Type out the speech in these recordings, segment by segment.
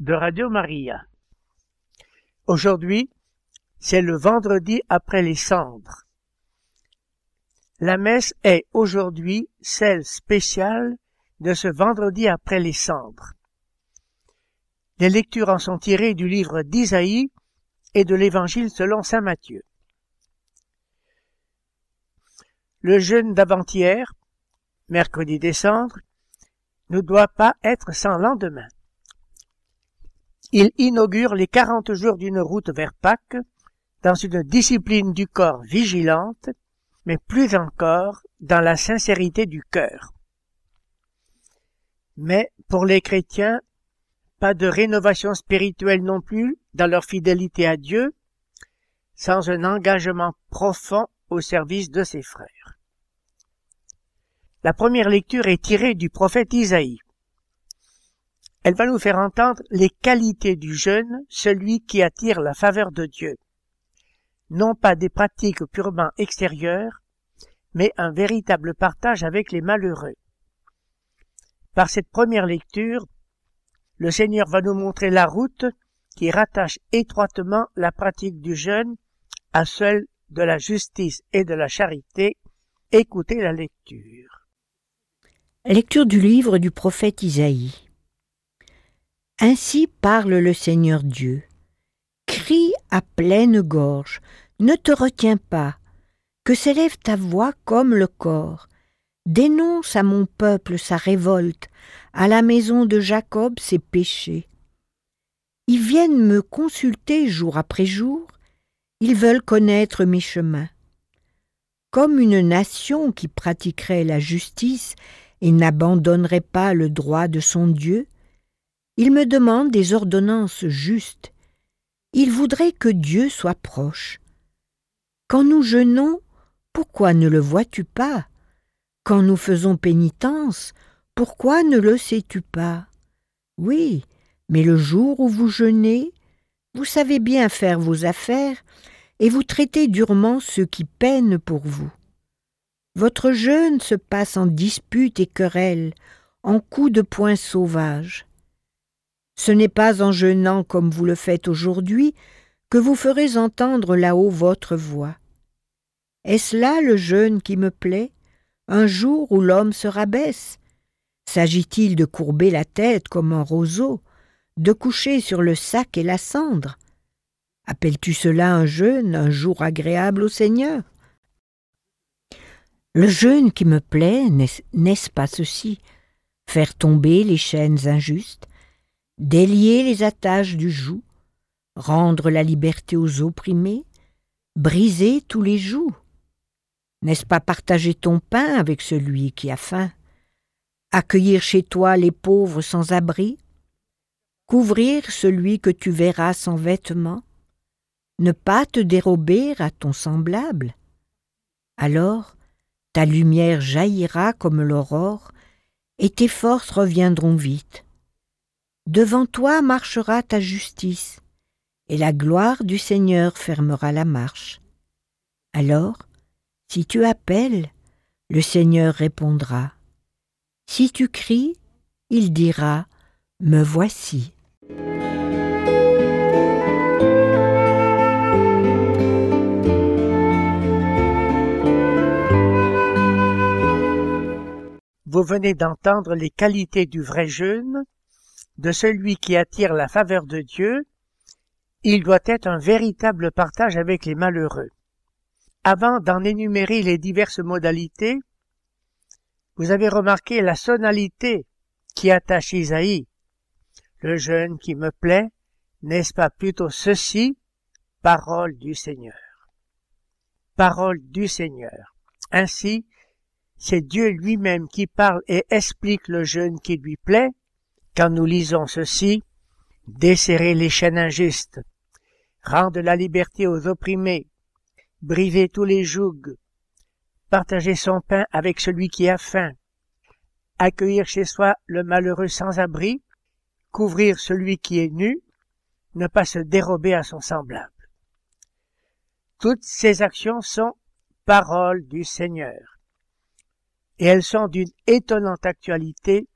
de Radio Maria. Aujourd'hui, c'est le vendredi après les cendres. La messe est aujourd'hui celle spéciale de ce vendredi après les cendres. Les lectures en sont tirées du livre d'Isaïe et de l'évangile selon saint Matthieu. Le jeûne d'avant-hier, mercredi des cendres, ne doit pas être sans lendemain. Il inaugure les quarante jours d'une route vers Pâques dans une discipline du corps vigilante, mais plus encore dans la sincérité du cœur. Mais pour les chrétiens, pas de rénovation spirituelle non plus dans leur fidélité à Dieu, sans un engagement profond au service de ses frères. La première lecture est tirée du prophète Isaïe. Elle va nous faire entendre les qualités du jeune, celui qui attire la faveur de Dieu. Non pas des pratiques purement extérieures, mais un véritable partage avec les malheureux. Par cette première lecture, le Seigneur va nous montrer la route qui rattache étroitement la pratique du jeûne à celle de la justice et de la charité. Écoutez la lecture. Lecture du livre du prophète Isaïe. Ainsi parle le Seigneur Dieu. Crie à pleine gorge, ne te retiens pas, que s'élève ta voix comme le corps. Dénonce à mon peuple sa révolte, à la maison de Jacob ses péchés. Ils viennent me consulter jour après jour, ils veulent connaître mes chemins. Comme une nation qui pratiquerait la justice et n'abandonnerait pas le droit de son Dieu, il me demande des ordonnances justes. Il voudrait que Dieu soit proche. Quand nous jeûnons, pourquoi ne le vois-tu pas? Quand nous faisons pénitence, pourquoi ne le sais-tu pas? Oui, mais le jour où vous jeûnez, vous savez bien faire vos affaires et vous traitez durement ceux qui peinent pour vous. Votre jeûne se passe en disputes et querelles, en coups de poing sauvages. Ce n'est pas en jeûnant comme vous le faites aujourd'hui que vous ferez entendre là-haut votre voix. Est-ce là le jeûne qui me plaît, un jour où l'homme se rabaisse? S'agit-il de courber la tête comme un roseau, de coucher sur le sac et la cendre? Appelles-tu cela un jeûne, un jour agréable au Seigneur? Le jeûne qui me plaît, n'est-ce pas ceci? Faire tomber les chaînes injustes, délier les attaches du joug, rendre la liberté aux opprimés, briser tous les jougs. N'est-ce pas partager ton pain avec celui qui a faim Accueillir chez toi les pauvres sans abri Couvrir celui que tu verras sans vêtements Ne pas te dérober à ton semblable? Alors ta lumière jaillira comme l'aurore, et tes forces reviendront vite. Devant toi marchera ta justice, et la gloire du Seigneur fermera la marche. Alors, si tu appelles, le Seigneur répondra. Si tu cries, il dira, Me voici. Vous venez d'entendre les qualités du vrai jeûne de celui qui attire la faveur de Dieu, il doit être un véritable partage avec les malheureux. Avant d'en énumérer les diverses modalités, vous avez remarqué la sonalité qui attache Isaïe. Le jeûne qui me plaît, n'est-ce pas plutôt ceci, parole du Seigneur. Parole du Seigneur. Ainsi, c'est Dieu lui-même qui parle et explique le jeûne qui lui plaît, quand nous lisons ceci, desserrer les chaînes injustes, rendre la liberté aux opprimés, briser tous les jougs, partager son pain avec celui qui a faim, accueillir chez soi le malheureux sans abri, couvrir celui qui est nu, ne pas se dérober à son semblable. Toutes ces actions sont paroles du Seigneur. Et elles sont d'une étonnante actualité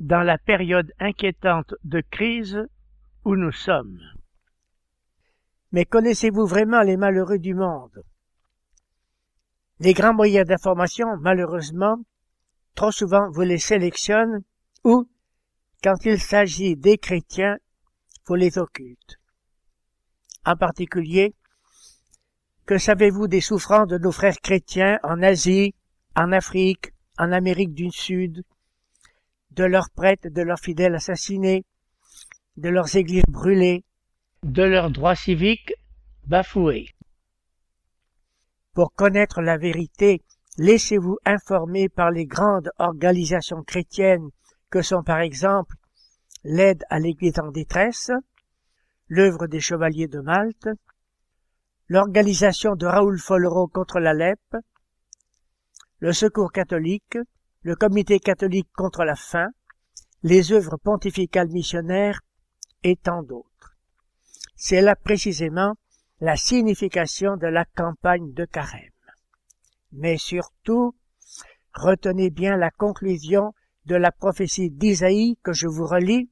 dans la période inquiétante de crise où nous sommes. Mais connaissez-vous vraiment les malheureux du monde? Les grands moyens d'information, malheureusement, trop souvent vous les sélectionnent ou, quand il s'agit des chrétiens, vous les occultent. En particulier, que savez-vous des souffrances de nos frères chrétiens en Asie, en Afrique, en Amérique du Sud, de leurs prêtres, de leurs fidèles assassinés, de leurs églises brûlées, de leurs droits civiques bafoués. Pour connaître la vérité, laissez-vous informer par les grandes organisations chrétiennes que sont par exemple l'aide à l'Église en détresse, l'œuvre des Chevaliers de Malte, l'organisation de Raoul Follereau contre la lèpre, le Secours catholique, le Comité catholique contre la faim, les œuvres pontificales missionnaires et tant d'autres. C'est là précisément la signification de la campagne de carême. Mais surtout, retenez bien la conclusion de la prophétie d'Isaïe que je vous relis.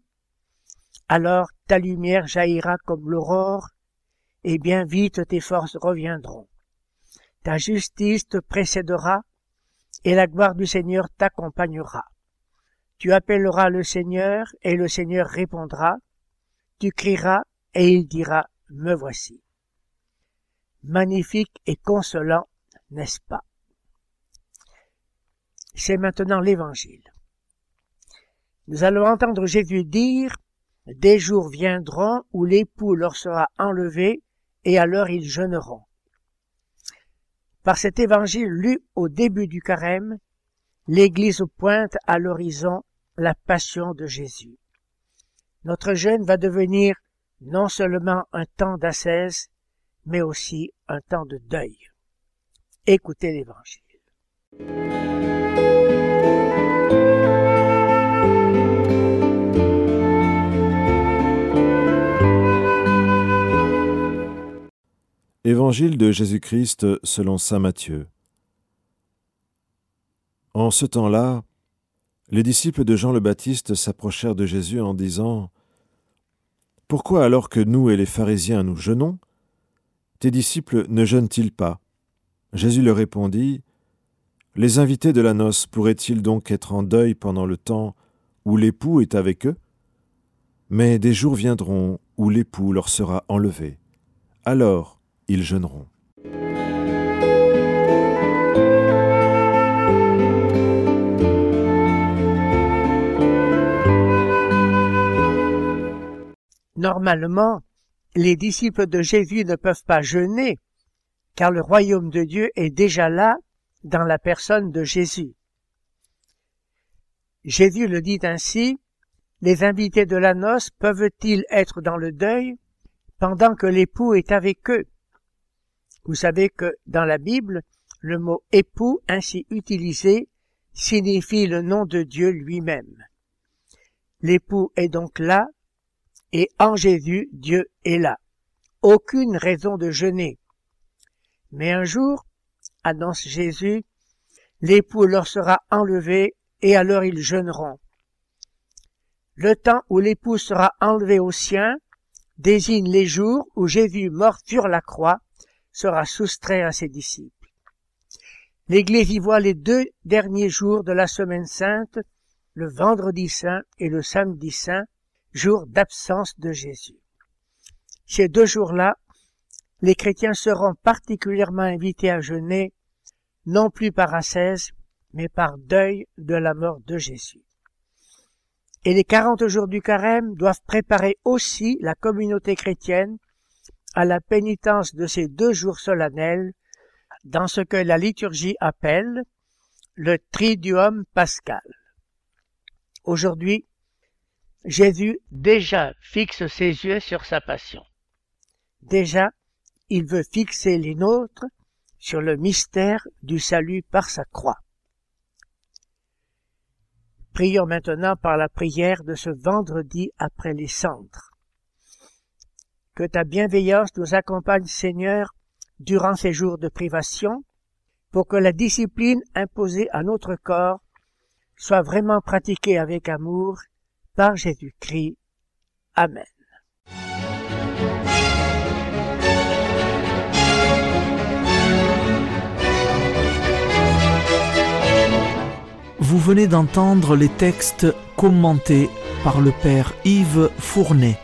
Alors ta lumière jaillira comme l'aurore, et bien vite tes forces reviendront. Ta justice te précédera, et la gloire du Seigneur t'accompagnera. Tu appelleras le Seigneur, et le Seigneur répondra. Tu crieras, et il dira, Me voici. Magnifique et consolant, n'est-ce pas? C'est maintenant l'Évangile. Nous allons entendre Jésus dire, Des jours viendront où l'époux leur sera enlevé, et alors ils jeûneront. Par cet évangile lu au début du carême, l'Église pointe à l'horizon la passion de Jésus. Notre jeûne va devenir non seulement un temps d'ascèse, mais aussi un temps de deuil. Écoutez l'Évangile. Évangile de Jésus-Christ selon Saint Matthieu. En ce temps-là, les disciples de Jean le Baptiste s'approchèrent de Jésus en disant Pourquoi alors que nous et les pharisiens nous jeûnons, tes disciples ne jeûnent-ils pas? Jésus leur répondit Les invités de la noce pourraient-ils donc être en deuil pendant le temps où l'époux est avec eux? Mais des jours viendront où l'époux leur sera enlevé. Alors ils jeûneront. Normalement, les disciples de Jésus ne peuvent pas jeûner, car le royaume de Dieu est déjà là dans la personne de Jésus. Jésus le dit ainsi, les invités de la noce peuvent-ils être dans le deuil pendant que l'époux est avec eux? Vous savez que dans la Bible, le mot époux ainsi utilisé signifie le nom de Dieu lui-même. L'époux est donc là, et en Jésus, Dieu est là. Aucune raison de jeûner. Mais un jour, annonce Jésus, l'époux leur sera enlevé, et alors ils jeûneront. Le temps où l'époux sera enlevé au sien désigne les jours où Jésus mort sur la croix sera soustrait à ses disciples. L'Église y voit les deux derniers jours de la semaine sainte, le vendredi saint et le samedi saint, jour d'absence de Jésus. Ces deux jours-là, les chrétiens seront particulièrement invités à jeûner, non plus par ascèse, mais par deuil de la mort de Jésus. Et les quarante jours du carême doivent préparer aussi la communauté chrétienne à la pénitence de ces deux jours solennels dans ce que la liturgie appelle le Triduum pascal. Aujourd'hui, Jésus déjà fixe ses yeux sur sa passion. Déjà, il veut fixer les nôtres sur le mystère du salut par sa croix. Prions maintenant par la prière de ce vendredi après les cendres. Que ta bienveillance nous accompagne, Seigneur, durant ces jours de privation, pour que la discipline imposée à notre corps soit vraiment pratiquée avec amour par Jésus-Christ. Amen. Vous venez d'entendre les textes commentés par le Père Yves Fournet.